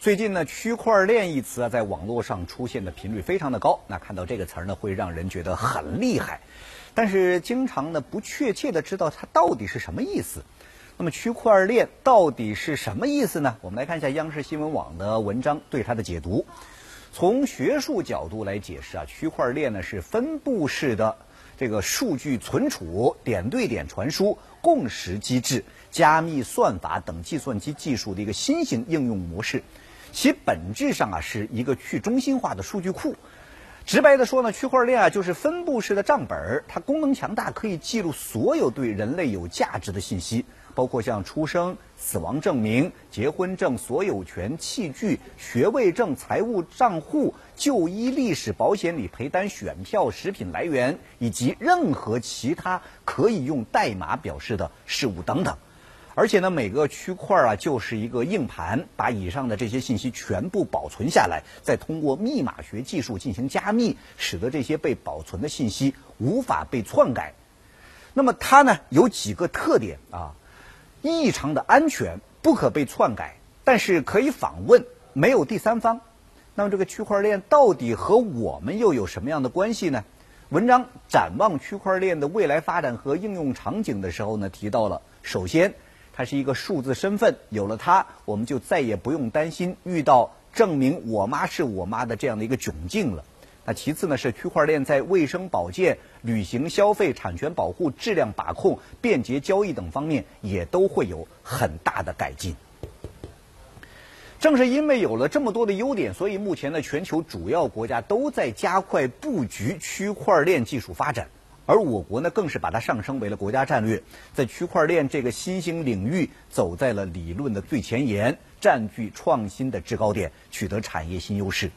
最近呢，区块链一词啊，在网络上出现的频率非常的高。那看到这个词儿呢，会让人觉得很厉害，但是经常呢不确切的知道它到底是什么意思。那么区块链到底是什么意思呢？我们来看一下央视新闻网的文章对它的解读。从学术角度来解释啊，区块链呢是分布式的这个数据存储、点对点传输、共识机制、加密算法等计算机技术的一个新型应用模式。其本质上啊是一个去中心化的数据库。直白的说呢，区块链啊就是分布式的账本儿，它功能强大，可以记录所有对人类有价值的信息。包括像出生、死亡证明、结婚证、所有权器具、学位证、财务账户、就医历史、保险理赔单、选票、食品来源，以及任何其他可以用代码表示的事物等等。而且呢，每个区块啊就是一个硬盘，把以上的这些信息全部保存下来，再通过密码学技术进行加密，使得这些被保存的信息无法被篡改。那么它呢有几个特点啊？异常的安全，不可被篡改，但是可以访问，没有第三方。那么这个区块链到底和我们又有什么样的关系呢？文章展望区块链的未来发展和应用场景的时候呢，提到了，首先，它是一个数字身份，有了它，我们就再也不用担心遇到证明我妈是我妈的这样的一个窘境了。那其次呢，是区块链在卫生保健、旅行消费、产权保护、质量把控、便捷交易等方面也都会有很大的改进。正是因为有了这么多的优点，所以目前呢，全球主要国家都在加快布局区块链技术发展，而我国呢，更是把它上升为了国家战略，在区块链这个新兴领域走在了理论的最前沿，占据创新的制高点，取得产业新优势。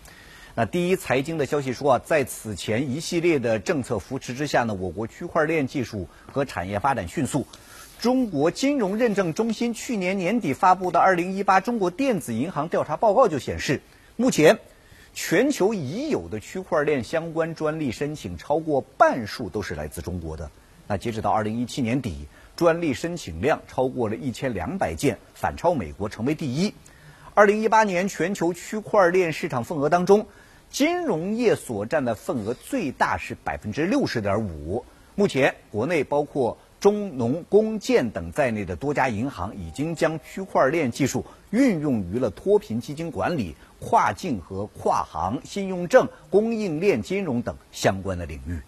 那第一财经的消息说啊，在此前一系列的政策扶持之下呢，我国区块链技术和产业发展迅速。中国金融认证中心去年年底发布的《二零一八中国电子银行调查报告》就显示，目前全球已有的区块链相关专利申请超过半数都是来自中国的。那截止到二零一七年底，专利申请量超过了一千两百件，反超美国，成为第一。二零一八年全球区块链市场份额当中，金融业所占的份额最大是百分之六十点五。目前，国内包括中农工建等在内的多家银行已经将区块链技术运用于了脱贫基金管理、跨境和跨行、信用证、供应链金融等相关的领域。